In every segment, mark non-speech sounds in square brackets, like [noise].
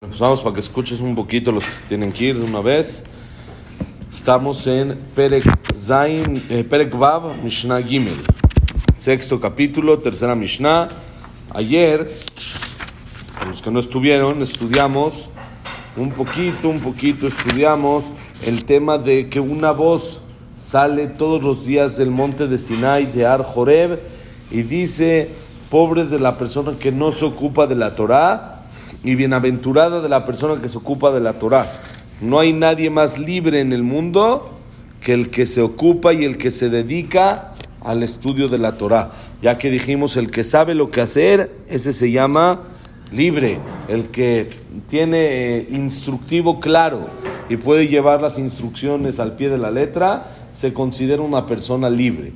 Vamos para que escuches un poquito los que se tienen que ir de una vez. Estamos en Perek, Zain, eh, Mishnah Gimel. Sexto capítulo, tercera Mishnah. Ayer, los que no estuvieron, estudiamos un poquito, un poquito, estudiamos el tema de que una voz sale todos los días del monte de Sinai, de Ar Joreb, y dice, pobre de la persona que no se ocupa de la Torah y bienaventurada de la persona que se ocupa de la Torah. No hay nadie más libre en el mundo que el que se ocupa y el que se dedica al estudio de la Torah. Ya que dijimos, el que sabe lo que hacer, ese se llama libre. El que tiene eh, instructivo claro y puede llevar las instrucciones al pie de la letra, se considera una persona libre.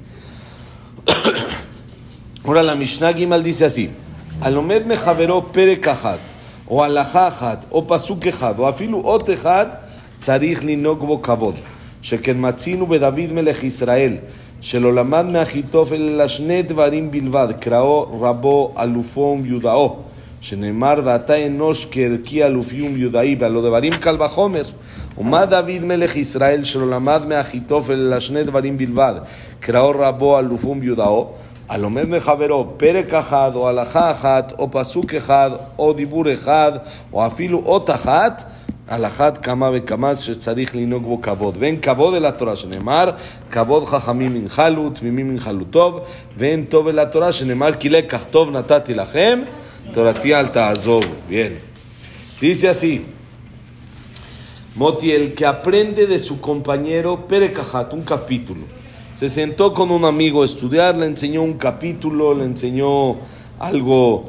[coughs] Ahora la Mishnah Gimal dice así: Alomed me javeró pere או הלכה אחת, או פסוק אחד, או אפילו אות אחד, צריך לנהוג בו כבוד. שכן מצינו בדוד מלך ישראל, שלא למד מאחיתופל אלא שני דברים בלבד, קראו רבו אלופו ומיודעו, שנאמר ואתה אנוש כערכי אלופי ומיודעי, והלא דברים קל וחומר. ומה דוד מלך ישראל שלא למד מאחיתופל אלא שני דברים בלבד, קראו רבו אלופו ומיודעו, Alomed Mejavero, Perek Ahad, o Alajá Ahad, o Pasuk o Dibur o Afilu Ot Ahad, Alajat Kama Bekama, Shetzarich Linog Bo Kavod. Ven Kavod el Torah Shenemar, Kavod Jajamim Minhalut, Mimim Minhalutov, Ven Tov la Torah Shenemar, Kile Kachtov Natati Lachem, Torati Alta Azov. Bien. Dice así. Moti, el que aprende de su compañero Perek Ahad, un capítulo. Se sentó con un amigo a estudiar, le enseñó un capítulo, le enseñó algo,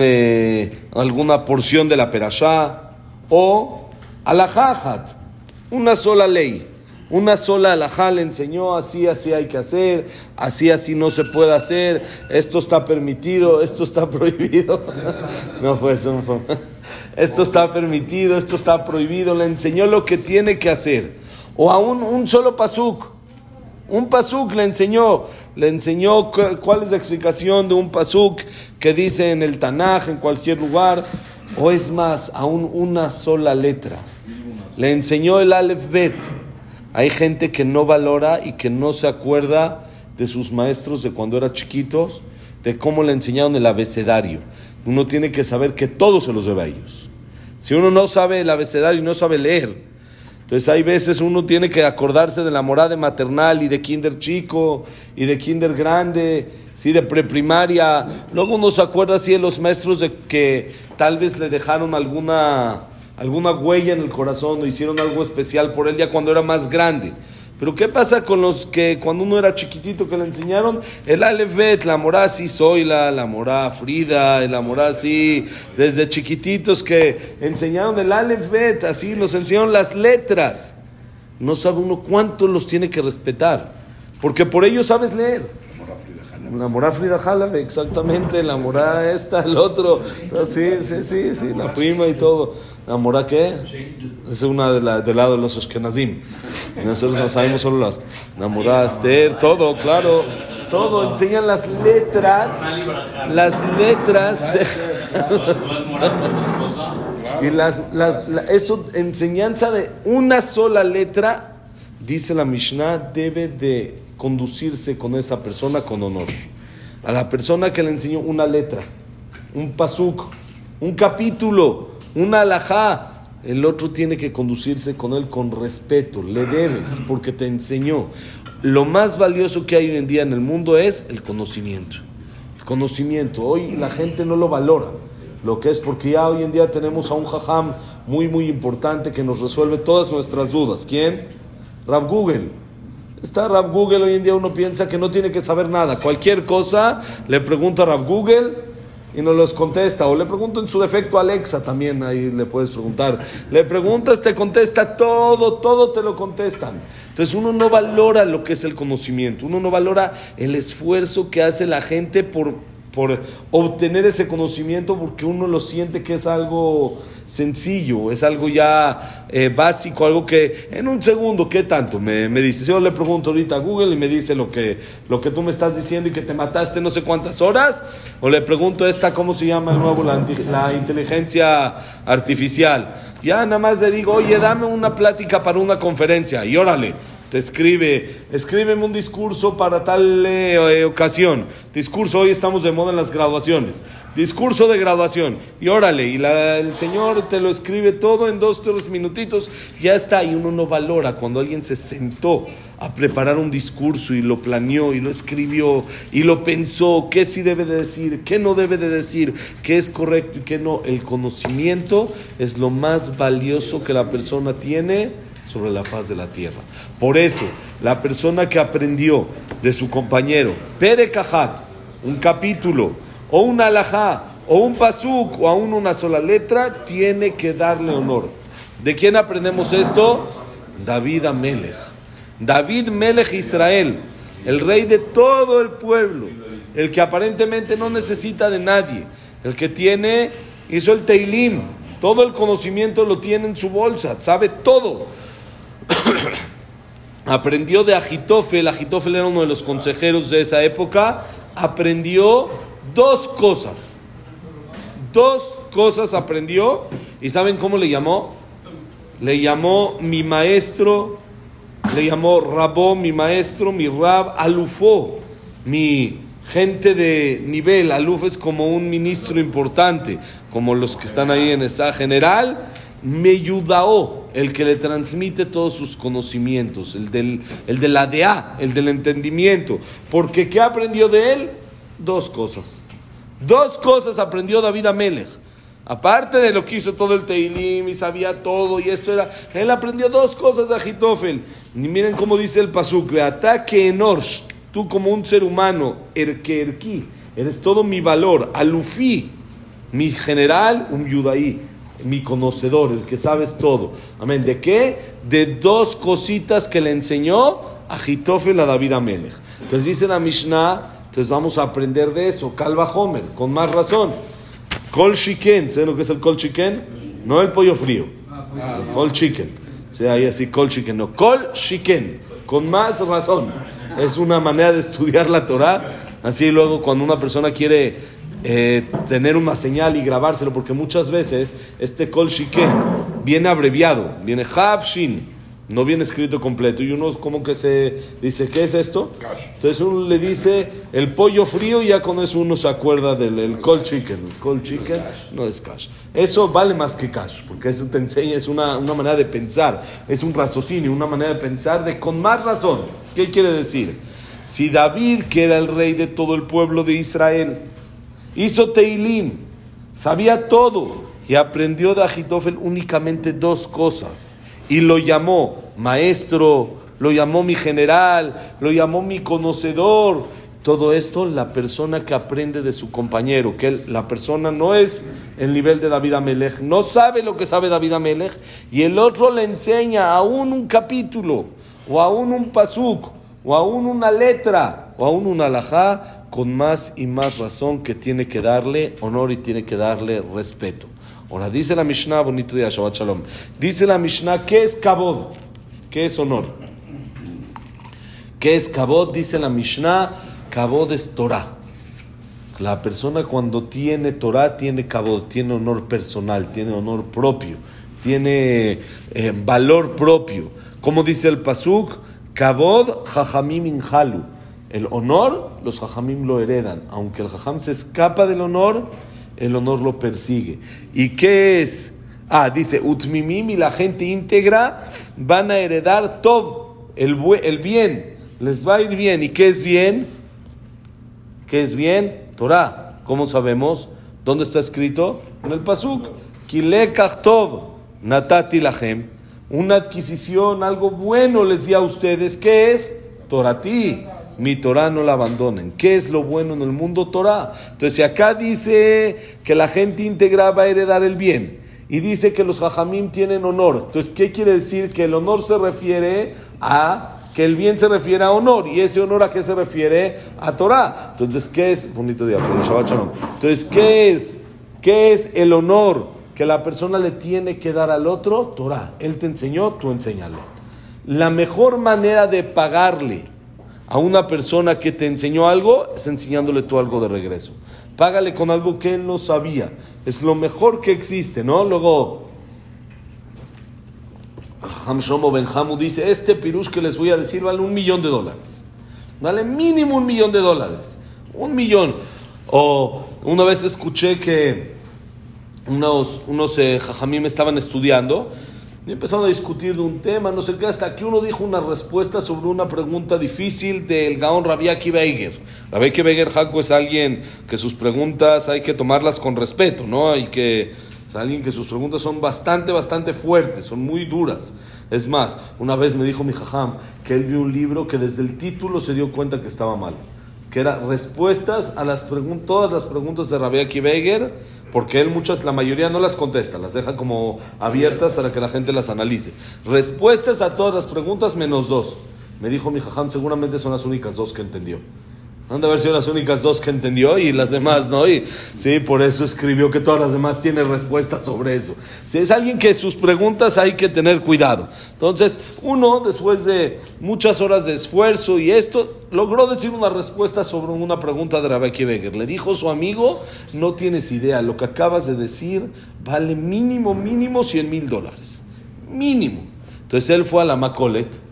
eh, alguna porción de la perashá, o alajajat, una sola ley, una sola alajá le enseñó, así, así hay que hacer, así, así no se puede hacer, esto está permitido, esto está [laughs] prohibido. no fue eso, esto está permitido, esto está prohibido, le enseñó lo que tiene que hacer. O aún un solo pasuk, un pasuk le enseñó, le enseñó cuál es la explicación de un pasuk que dice en el Tanaj, en cualquier lugar, o es más, aún una sola letra. Le enseñó el Aleph Bet. Hay gente que no valora y que no se acuerda de sus maestros de cuando eran chiquitos, de cómo le enseñaron el abecedario. Uno tiene que saber que todo se los debe a ellos. Si uno no sabe el abecedario y no sabe leer, entonces hay veces uno tiene que acordarse de la morada maternal y de kinder chico y de kinder grande, sí, de preprimaria. Luego uno se acuerda así de los maestros de que tal vez le dejaron alguna, alguna huella en el corazón o hicieron algo especial por él ya cuando era más grande. Pero ¿qué pasa con los que cuando uno era chiquitito que le enseñaron el Alefet, la morá así Zoila, la morá Frida, la morá así, desde chiquititos que enseñaron el Alefet, así nos enseñaron las letras. No sabe uno cuánto los tiene que respetar, porque por ello sabes leer. La morá Frida Jalabe, exactamente, la morá esta, el otro, sí, sí, sí, sí, la prima y todo. ¿La morá qué? Es una de la, del lado de los Ashkenazim. Nosotros no sabemos solo las. La morá Esther, todo, claro, todo. Enseñan las letras, las letras. [laughs] y las, las, eso, enseñanza de una sola letra, dice la Mishnah, debe de conducirse con esa persona con honor. A la persona que le enseñó una letra, un pasuk, un capítulo, una alajá, el otro tiene que conducirse con él con respeto, le debes porque te enseñó. Lo más valioso que hay hoy en día en el mundo es el conocimiento. El conocimiento, hoy la gente no lo valora, lo que es porque ya hoy en día tenemos a un jajam muy muy importante que nos resuelve todas nuestras dudas. ¿Quién? Rab Google. Está Rab Google, hoy en día uno piensa que no tiene que saber nada. Cualquier cosa le pregunta a Rab Google y no los contesta. O le pregunto en su defecto a Alexa también, ahí le puedes preguntar. Le preguntas, te contesta todo, todo te lo contestan. Entonces uno no valora lo que es el conocimiento, uno no valora el esfuerzo que hace la gente por, por obtener ese conocimiento porque uno lo siente que es algo sencillo, es algo ya eh, básico, algo que en un segundo, ¿qué tanto? Me, me dice, yo le pregunto ahorita a Google y me dice lo que, lo que tú me estás diciendo y que te mataste no sé cuántas horas, o le pregunto esta, ¿cómo se llama de nuevo? La inteligencia artificial. Ya nada más le digo, oye, dame una plática para una conferencia y órale te escribe, escríbeme un discurso para tal eh, ocasión. Discurso, hoy estamos de moda en las graduaciones. Discurso de graduación. Y órale, y el Señor te lo escribe todo en dos, tres minutitos. Ya está, y uno no valora cuando alguien se sentó a preparar un discurso y lo planeó y lo escribió y lo pensó, qué sí debe de decir, qué no debe de decir, qué es correcto y qué no. El conocimiento es lo más valioso que la persona tiene sobre la faz de la tierra. Por eso, la persona que aprendió de su compañero, Pere Kajat, un capítulo, o un alajá, o un pasuk, o aún una sola letra, tiene que darle honor. ¿De quién aprendemos esto? David Amelech. David Melech Israel, el rey de todo el pueblo, el que aparentemente no necesita de nadie, el que tiene, hizo el Teilim, todo el conocimiento lo tiene en su bolsa, sabe todo. [coughs] aprendió de Agitofel, Agitofel era uno de los consejeros de esa época, aprendió dos cosas. Dos cosas aprendió y ¿saben cómo le llamó? Le llamó mi maestro, le llamó Rabó, mi maestro, mi Rab, Alufó, mi gente de nivel. Aluf es como un ministro importante, como los que están ahí en esa general Meyudao, el que le transmite todos sus conocimientos, el, del, el de la el del entendimiento. Porque ¿qué aprendió de él? Dos cosas. Dos cosas aprendió David Amelech. Aparte de lo que hizo todo el Teilim y sabía todo y esto era, él aprendió dos cosas de Agitofel. Y miren cómo dice el Pasuk, ataque enorsh, tú como un ser humano, erki, eres todo mi valor, alufi, mi general, un yudaí mi conocedor, el que sabes todo. Amén. ¿De qué? De dos cositas que le enseñó a Jitofel a David Amelech. Entonces dice la Mishnah, entonces vamos a aprender de eso. Calva Homer, con más razón. Kol chicken, ¿saben lo que es el kol chicken? No el pollo frío. Kol chicken. Sea, ahí así, kol chicken. No, kol chicken. Con más razón. Es una manera de estudiar la Torah. Así luego cuando una persona quiere eh, tener una señal y grabárselo, porque muchas veces este kol shiken viene abreviado, viene hav shin, no viene escrito completo. Y uno como que se dice, ¿qué es esto? Entonces uno le dice el pollo frío y ya con eso uno se acuerda del el kol chicken. El kol chicken no es cash. Eso vale más que cash, porque eso te enseña, es una, una manera de pensar, es un raciocinio, una manera de pensar de con más razón. ¿Qué quiere decir? Si David, que era el rey de todo el pueblo de Israel, hizo Teilim, sabía todo y aprendió de Agitofel únicamente dos cosas. Y lo llamó maestro, lo llamó mi general, lo llamó mi conocedor. Todo esto la persona que aprende de su compañero, que la persona no es el nivel de David Amelech, no sabe lo que sabe David Amelech, y el otro le enseña aún un capítulo, o aún un pasuk, o aún una letra, o aún un alajá, con más y más razón que tiene que darle honor y tiene que darle respeto. Ahora, dice la Mishnah, bonito día, Shabbat Shalom. Dice la Mishnah, ¿qué es kabod? ¿Qué es honor? ¿Qué es kabod? Dice la Mishnah, kabod es Torah. La persona cuando tiene Torah tiene kabod, tiene honor personal, tiene honor propio, tiene eh, valor propio. Como dice el Pasuk, kabod jajamim inhalu el honor, los jajamim lo heredan. Aunque el jajam se escapa del honor, el honor lo persigue. ¿Y qué es? Ah, dice, Utmimim y la gente íntegra van a heredar todo, el, el bien. Les va a ir bien. ¿Y qué es bien? ¿Qué es bien? Torah. ¿Cómo sabemos? ¿Dónde está escrito? En el Pasuk. Tov, natati lachem. Una adquisición, algo bueno les di a ustedes. ¿Qué es? Torati mi Torah no la abandonen. ¿Qué es lo bueno en el mundo Torah? Entonces, si acá dice que la gente íntegra va a heredar el bien y dice que los hajamim tienen honor, entonces, ¿qué quiere decir? Que el honor se refiere a que el bien se refiere a honor. ¿Y ese honor a qué se refiere? A Torah. Entonces, ¿qué es? Bonito día. Entonces, ¿qué es? ¿Qué es el honor que la persona le tiene que dar al otro? Torah. Él te enseñó, tú enséñale. La mejor manera de pagarle a una persona que te enseñó algo es enseñándole tú algo de regreso. Págale con algo que él no sabía. Es lo mejor que existe, ¿no? Luego, Hamshomo Benjamu dice, este pirush que les voy a decir vale un millón de dólares. Vale mínimo un millón de dólares. Un millón. O una vez escuché que unos, unos eh, jajamim estaban estudiando y empezaron a discutir de un tema, no sé qué, hasta que uno dijo una respuesta sobre una pregunta difícil del Gaón Rabbi Akiva Eiger. Rabbi Jaco, es alguien que sus preguntas hay que tomarlas con respeto, ¿no? Hay que, es alguien que sus preguntas son bastante, bastante fuertes, son muy duras. Es más, una vez me dijo mi jajam que él vio un libro que desde el título se dio cuenta que estaba mal. Que era respuestas a las preguntas, todas las preguntas de Rabbi Akiva porque él muchas, la mayoría no las contesta, las deja como abiertas para que la gente las analice. Respuestas a todas las preguntas menos dos. Me dijo mi jajam, seguramente son las únicas dos que entendió. Han de haber sido las únicas dos que entendió y las demás no. Y sí, por eso escribió que todas las demás tienen respuestas sobre eso. Si es alguien que sus preguntas hay que tener cuidado. Entonces, uno, después de muchas horas de esfuerzo y esto, logró decir una respuesta sobre una pregunta de Rabbi Beger. Le dijo su amigo, no tienes idea, lo que acabas de decir vale mínimo, mínimo 100 mil dólares. Mínimo. Entonces él fue a la Macolet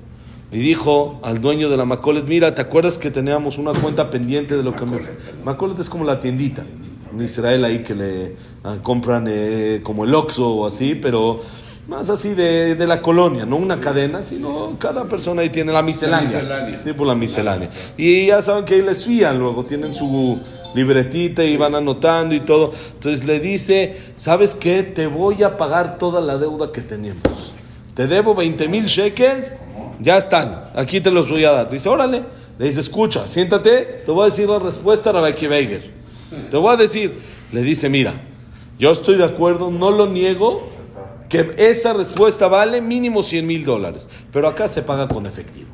y dijo al dueño de la Macolet, mira, ¿te acuerdas que teníamos una cuenta pendiente de lo que me... Macolet es como la tiendita en Israel ahí que le ah, compran eh, como el Oxxo o así, pero más así de, de, la colonia, no una cadena, sino cada persona ahí tiene la miscelánea, tipo la miscelánea. Y ya saben que ahí les fían luego, tienen su libretita y van anotando y todo. Entonces le dice, ¿sabes qué? Te voy a pagar toda la deuda que tenemos. Te debo 20 mil shekels ya están, aquí te los voy a dar. Dice, órale. Le dice, escucha, siéntate, te voy a decir la respuesta a Rabbi Beiger. Te voy a decir, le dice, mira, yo estoy de acuerdo, no lo niego, que esa respuesta vale mínimo 100 mil dólares, pero acá se paga con efectivo.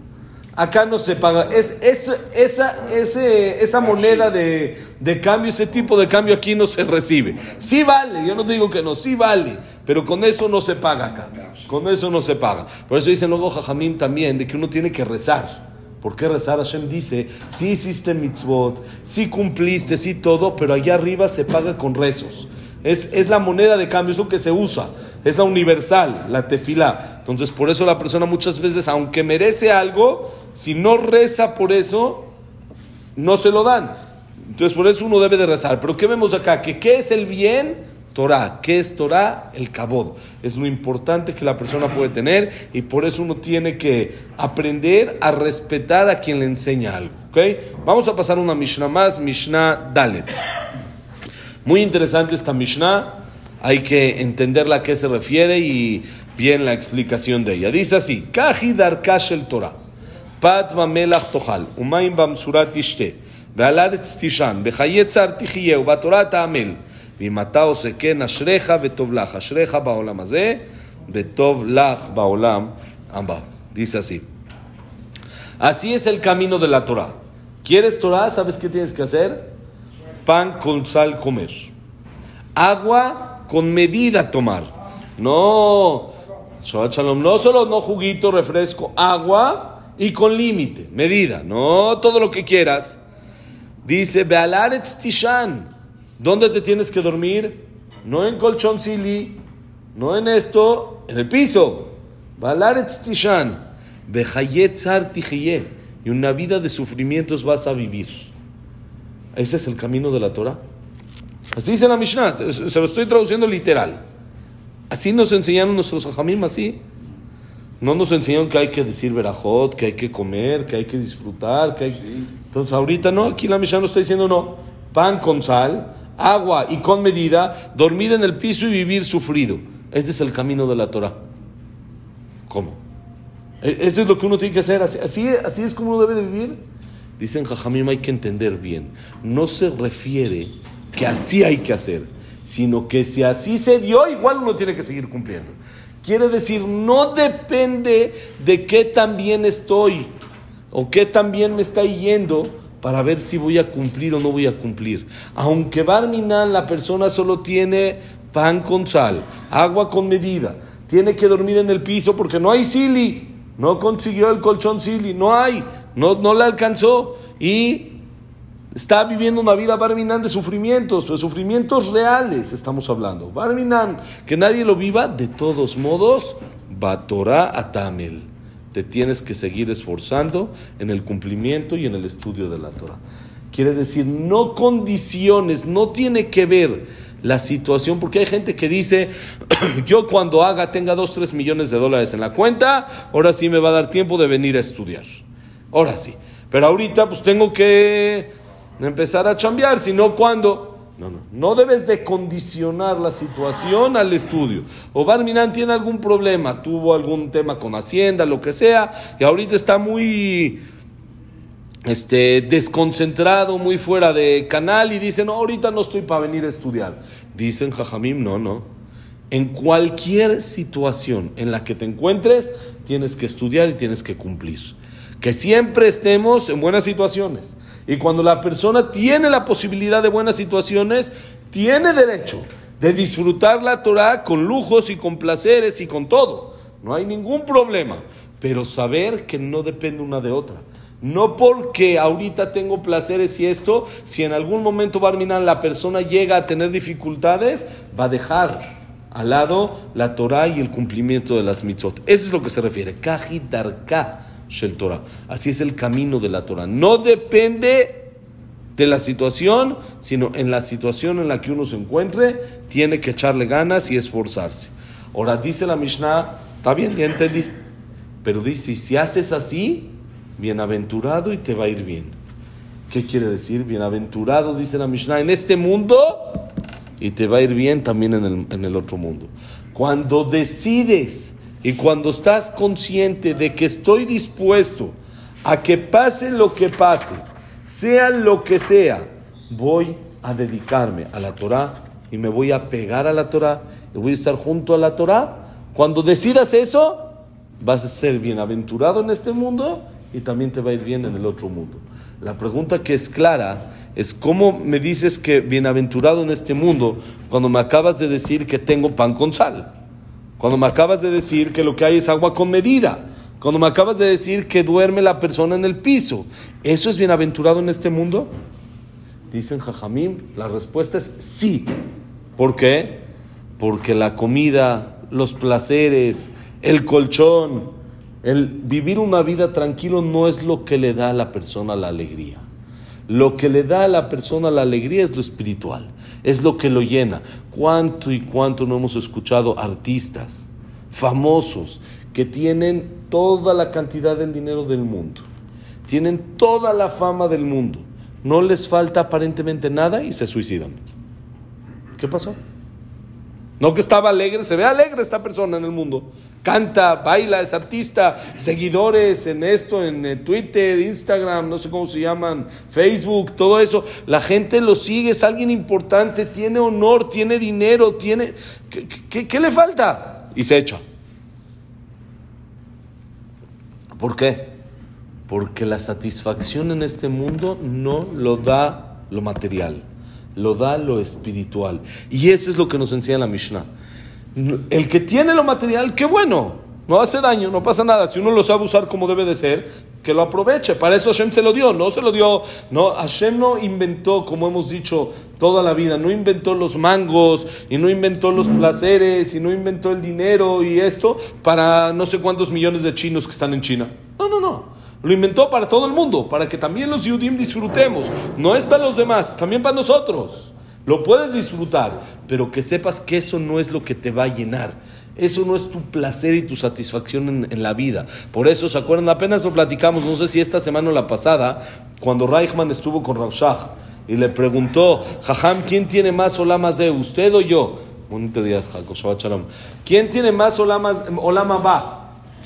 Acá no se paga. Es, esa, ese, esa moneda de, de, cambio, ese tipo de cambio aquí no se recibe. Sí vale, yo no te digo que no, sí vale, pero con eso no se paga acá. Con eso no se paga. Por eso dicen luego Jajamín también de que uno tiene que rezar. ¿Por qué rezar? Hashem dice, sí hiciste mitzvot, sí cumpliste, sí todo, pero allá arriba se paga con rezos. Es, es la moneda de cambio, es lo que se usa. Es la universal, la tefilá. Entonces, por eso la persona muchas veces, aunque merece algo, si no reza por eso, no se lo dan. Entonces, por eso uno debe de rezar. Pero ¿qué vemos acá? Que ¿qué es el bien? Torah. ¿Qué es Torah? El cabod. Es lo importante que la persona puede tener y por eso uno tiene que aprender a respetar a quien le enseña algo. ¿okay? Vamos a pasar una Mishnah más, Mishnah Dalet. Muy interesante esta Mishnah. Hay que entenderla a qué se refiere y bien la explicación de ella. Dice así, Kaji el Torah, Patma Melach Tohal, Umaim Bamsurat Ishte, Bealaretz Tishan, Bechayetzar Tijieu, Batorat Amel, Vimata Oseken Ashreja Betovlach, Ashreja Baolam Azeh, Betovlach Baolam Amba. Dice así. Así es el camino de la Torah. ¿Quieres Torah? ¿Sabes qué tienes que hacer? Pan con sal comer. Agua con medida tomar. No, no solo no juguito, refresco, agua y con límite, medida. No todo lo que quieras. Dice, Bealaretz Tishan. ¿Dónde te tienes que dormir? No en colchón sili, no en esto, en el piso. Balaretz tishan, y una vida de sufrimientos vas a vivir. Ese es el camino de la Torah. Así dice la Mishnah, se lo estoy traduciendo literal. Así nos enseñaron nuestros hajamim, así. No nos enseñaron que hay que decir verajot, que hay que comer, que hay que disfrutar, que hay... Entonces ahorita no, aquí la Mishnah nos está diciendo no. Pan con sal, agua y con medida, dormir en el piso y vivir sufrido. Ese es el camino de la Torah. ¿Cómo? E, eso es lo que uno tiene que hacer. Así, así es como uno debe de vivir. Dicen Jajamim, hay que entender bien. No se refiere que así hay que hacer, sino que si así se dio, igual uno tiene que seguir cumpliendo. Quiere decir, no depende de qué tan bien estoy ¿O qué también me está yendo para ver si voy a cumplir o no voy a cumplir? Aunque Barminan la persona solo tiene pan con sal, agua con medida, tiene que dormir en el piso porque no hay sili, no consiguió el colchón sili, no hay, no, no le alcanzó y está viviendo una vida Barminan de sufrimientos, de sufrimientos reales estamos hablando. Barminan, que nadie lo viva, de todos modos, Batorá Atamel. Te tienes que seguir esforzando en el cumplimiento y en el estudio de la Torah. Quiere decir, no condiciones, no tiene que ver la situación, porque hay gente que dice, [clears throat] yo cuando haga, tenga dos, tres millones de dólares en la cuenta, ahora sí me va a dar tiempo de venir a estudiar. Ahora sí. Pero ahorita pues tengo que empezar a chambear, sino cuando... No, no, no debes de condicionar la situación al estudio. O Barminan tiene algún problema, tuvo algún tema con Hacienda, lo que sea, y ahorita está muy este, desconcentrado, muy fuera de canal y dice, no, ahorita no estoy para venir a estudiar. Dicen Jajamim, no, no. En cualquier situación en la que te encuentres, tienes que estudiar y tienes que cumplir. Que siempre estemos en buenas situaciones. Y cuando la persona tiene la posibilidad de buenas situaciones, tiene derecho de disfrutar la Torah con lujos y con placeres y con todo. No hay ningún problema. Pero saber que no depende una de otra. No porque ahorita tengo placeres y esto, si en algún momento Barminan la persona llega a tener dificultades, va a dejar al lado la Torah y el cumplimiento de las mitzvot. Eso es lo que se refiere. Kaji darka shel Torah. Así es el camino de la Torah. No depende de la situación, sino en la situación en la que uno se encuentre, tiene que echarle ganas y esforzarse. Ahora dice la Mishnah, está bien, ya entendí. Pero dice, si haces así, bienaventurado y te va a ir bien. ¿Qué quiere decir? Bienaventurado, dice la Mishnah, en este mundo y te va a ir bien también en el, en el otro mundo. Cuando decides y cuando estás consciente de que estoy dispuesto a que pase lo que pase, sea lo que sea, voy a dedicarme a la Torah y me voy a pegar a la Torah y voy a estar junto a la Torah. Cuando decidas eso, vas a ser bienaventurado en este mundo y también te va a ir bien en el otro mundo. La pregunta que es clara es cómo me dices que bienaventurado en este mundo cuando me acabas de decir que tengo pan con sal, cuando me acabas de decir que lo que hay es agua con medida, cuando me acabas de decir que duerme la persona en el piso. ¿Eso es bienaventurado en este mundo? Dicen Jajamim, la respuesta es sí. ¿Por qué? Porque la comida, los placeres, el colchón, el vivir una vida tranquilo no es lo que le da a la persona la alegría. Lo que le da a la persona la alegría es lo espiritual, es lo que lo llena. ¿Cuánto y cuánto no hemos escuchado artistas famosos que tienen toda la cantidad del dinero del mundo, tienen toda la fama del mundo, no les falta aparentemente nada y se suicidan? ¿Qué pasó? No que estaba alegre, se ve alegre esta persona en el mundo. Canta, baila, es artista, seguidores en esto, en eh, Twitter, Instagram, no sé cómo se llaman, Facebook, todo eso. La gente lo sigue, es alguien importante, tiene honor, tiene dinero, tiene... ¿Qué, qué le falta? Y se echa. ¿Por qué? Porque la satisfacción en este mundo no lo da lo material lo da lo espiritual. Y eso es lo que nos enseña la Mishnah. El que tiene lo material, qué bueno, no hace daño, no pasa nada. Si uno lo sabe usar como debe de ser, que lo aproveche. Para eso Hashem se lo dio, no se lo dio. No, Hashem no inventó, como hemos dicho toda la vida, no inventó los mangos y no inventó los placeres y no inventó el dinero y esto para no sé cuántos millones de chinos que están en China. No, no, no. Lo inventó para todo el mundo, para que también los Yudim disfrutemos. No es para los demás, también para nosotros. Lo puedes disfrutar, pero que sepas que eso no es lo que te va a llenar. Eso no es tu placer y tu satisfacción en, la vida. Por eso, ¿se acuerdan? Apenas lo platicamos, no sé si esta semana o la pasada, cuando Reichman estuvo con Raushach y le preguntó, Jajam, ¿quién tiene más olamas de usted o yo? Bonito día, ¿Quién tiene más olama va?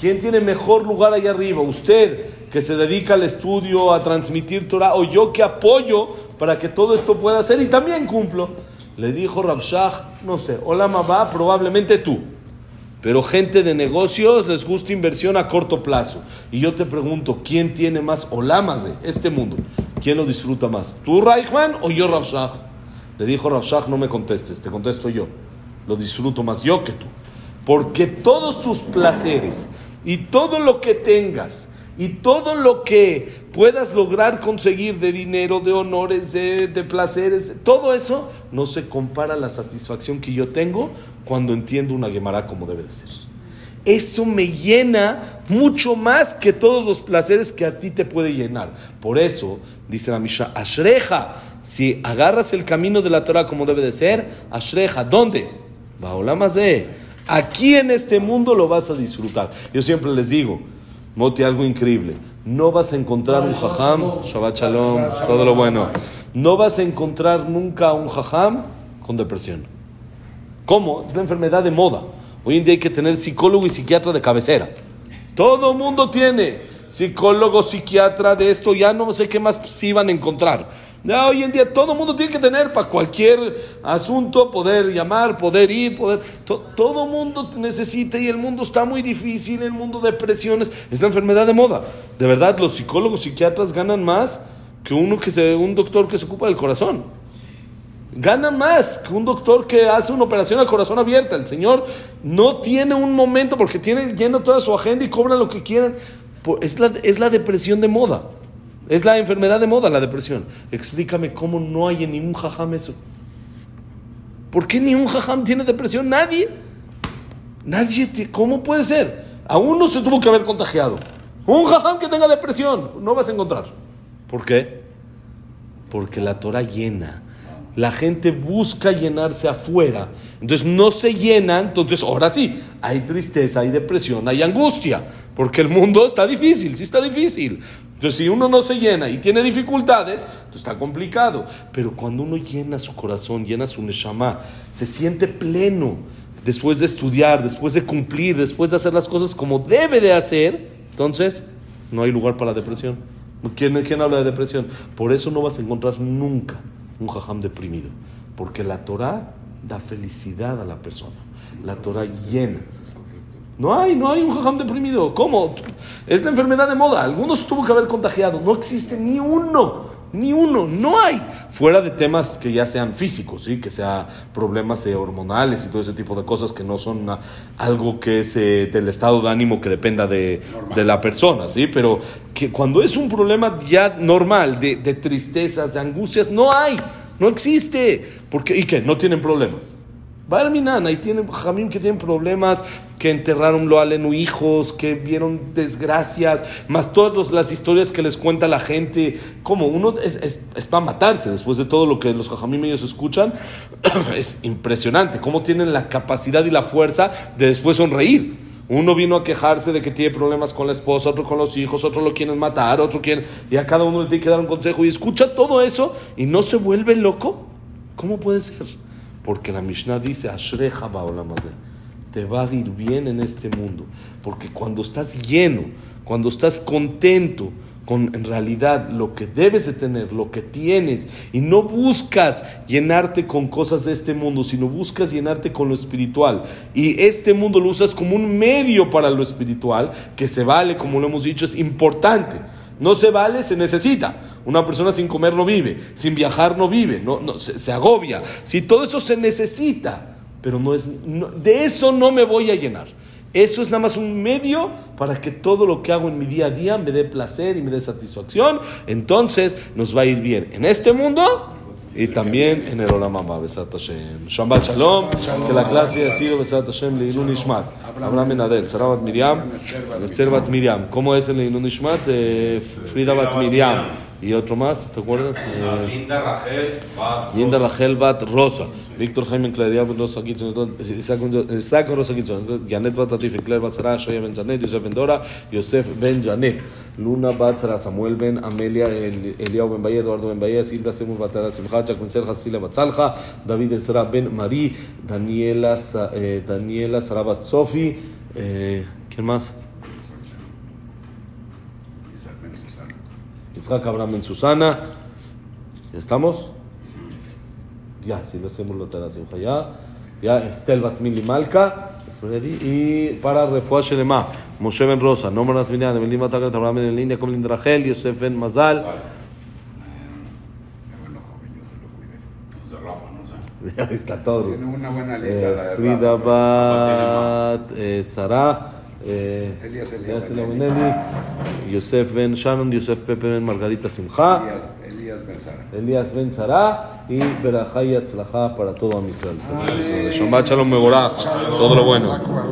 ¿Quién tiene mejor lugar allá arriba? ¿Usted que se dedica al estudio, a transmitir Torah, o yo que apoyo para que todo esto pueda ser y también cumplo? Le dijo Rabshah, no sé, hola mamá, probablemente tú. Pero gente de negocios les gusta inversión a corto plazo. Y yo te pregunto, ¿quién tiene más olamas de este mundo? ¿Quién lo disfruta más? ¿Tú, Reichman, o yo, Rav Shach? Le dijo Rav Shach, no me contestes, te contesto yo. Lo disfruto más yo que tú. Porque todos tus placeres y todo lo que tengas y todo lo que puedas lograr conseguir de dinero, de honores, de, placeres, todo eso no se compara a la satisfacción que yo tengo cuando entiendo una Gemara como debe de ser. Eso me llena mucho más que todos los placeres que a ti te puede llenar. Por eso, dice la Misha, Ashreja, si agarras el camino de la Torah como debe de ser, Ashreja, ¿dónde? de Aquí en este mundo lo vas a disfrutar. Yo siempre les digo, Moti, algo increíble. No vas a encontrar un jajam, Shabbat Shalom, todo lo bueno. No vas a encontrar nunca un jajam con depresión. ¿Cómo? Es la enfermedad de moda. Hoy en día hay que tener psicólogo y psiquiatra de cabecera. Todo mundo tiene psicólogo, psiquiatra de esto, ya no sé qué más se iban a encontrar. Ya hoy en día todo el mundo tiene que tener para cualquier asunto, poder llamar, poder ir, poder... todo el mundo necesita y el mundo está muy difícil, el mundo de presiones, es la enfermedad de moda. De verdad, los psicólogos, psiquiatras ganan más que uno que se, un doctor que se ocupa del corazón. Ganan más que un doctor que hace una operación al corazón abierta. El Señor no tiene un momento porque tiene lleno toda su agenda y cobra lo que quieran. Es la, es la depresión de moda. Es la enfermedad de moda, la depresión. Explícame cómo no hay en ningún jajam eso. ¿Por qué ni un jajam tiene depresión? Nadie. Nadie. ¿Cómo puede ser? A uno se tuvo que haber contagiado. Un jajam que tenga depresión, no vas a encontrar. ¿Por qué? Porque la Torah llena. La gente busca llenarse afuera. Entonces no se llena. Entonces ahora sí, hay tristeza, hay depresión, hay angustia. Porque el mundo está difícil, sí está difícil. Entonces, si uno no se llena y tiene dificultades, entonces está complicado. Pero cuando uno llena su corazón, llena su neshama, se siente pleno después de estudiar, después de cumplir, después de hacer las cosas como debe de hacer, entonces no hay lugar para la depresión. ¿Quién, quién habla de depresión? Por eso no vas a encontrar nunca un jajam deprimido. Porque la Torah da felicidad a la persona. La Torah llena. No hay, no hay un jajam deprimido. ¿Cómo? Es la enfermedad de moda. Algunos tuvo que haber contagiado. No existe ni uno. Ni uno. No hay. Fuera de temas que ya sean físicos, ¿sí? que sean problemas eh, hormonales y todo ese tipo de cosas que no son algo que es eh, del estado de ánimo que dependa de, de, la persona. ¿sí? Pero que cuando es un problema ya normal, de, de tristezas, de angustias, no hay. No existe. Porque, ¿Y qué? No tienen problemas. Barminan, ahí tienen Jamim que tienen problemas, que enterraron lo alenu hijos, que vieron desgracias, más todas las historias que les cuenta la gente. Como uno es, es, para matarse después de todo lo que los Jamim ellos escuchan. [clears throat] es impresionante cómo tienen la capacidad y la fuerza de después sonreír. Uno vino a quejarse de que tiene problemas con la esposa, otro con los hijos, otro lo quieren matar, otro quiere. Y a cada uno le tiene que dar un consejo y escucha todo eso y no se vuelve loco. ¿Cómo puede ser? Porque la Mishnah dice, Ashreja te va a ir bien en este mundo. Porque cuando estás lleno, cuando estás contento con en realidad lo que debes de tener, lo que tienes, y no buscas llenarte con cosas de este mundo, sino buscas llenarte con lo espiritual. Y este mundo lo usas como un medio para lo espiritual, que se vale, como lo hemos dicho, es importante. No se vale, se necesita. Una persona sin comer no vive, sin viajar no vive, no, se, agobia. Si todo eso se necesita, pero no es, de eso no me voy a llenar. Eso es nada más un medio para que todo lo que hago en mi día a día me dé placer y me dé satisfacción. Entonces nos va a ir bien en este mundo y también en el Olam Abba, Besat Hashem. Shabbat Shalom, que la clase ha sido Besat Hashem Leilun Ishmat. Abraham Benadel, Sarah Bat Miriam, Esther Bat Miriam. ¿Cómo es el Leilun Ishmat? Eh, Frida Bat Miriam. ¿Y otro más? ¿Te acuerdas? Eh, Linda Rachel Bat Linda Rachel Bat Rosa. Víctor Jaime Claudia Bat Rosa Gitzon. Isaac Rosa Gitzon. Janet Bat Atif, Claire Bat Sarah, Shoya Ben Janet, Yosef Ben Dora, Yosef Ben Janet. Luna Bat Samuel Ben Amelia, Eliao Ben Baye, Eduardo Ben Baye, Silvia Semur Batara Simcha, Chakwen Serja, Sila Batzalja, David Ezra Ben Marí, Daniela, eh, Daniela Sarabat Sofi, eh, ¿quién más? Isaac Abraham Ben Susana, ¿ya estamos? Ya, Silvia Semur Batara Simcha, ya. ya Estel Batmili Malka. Freddy. Y para Refuah Shelema, Moshe Ben Rosa, Nomar Natminian, Emelim Atakat, Abraham Ben Línea, Comlin Rachel, Yosef Ben Mazal. [laughs] Está todo. Tiene una buena lista. Eh, Frida. Bat, eh, Sara, Elías Elías. Eliabenelli, Yosef Ben Shannon, Yosef Pepe Ben Margarita Simcha, Elías, Elías Benzara. Elías Ben Sara y Berajá y Atzlajá para todo Amisrael. Shabbat Shalom Mevorach, todo lo bueno.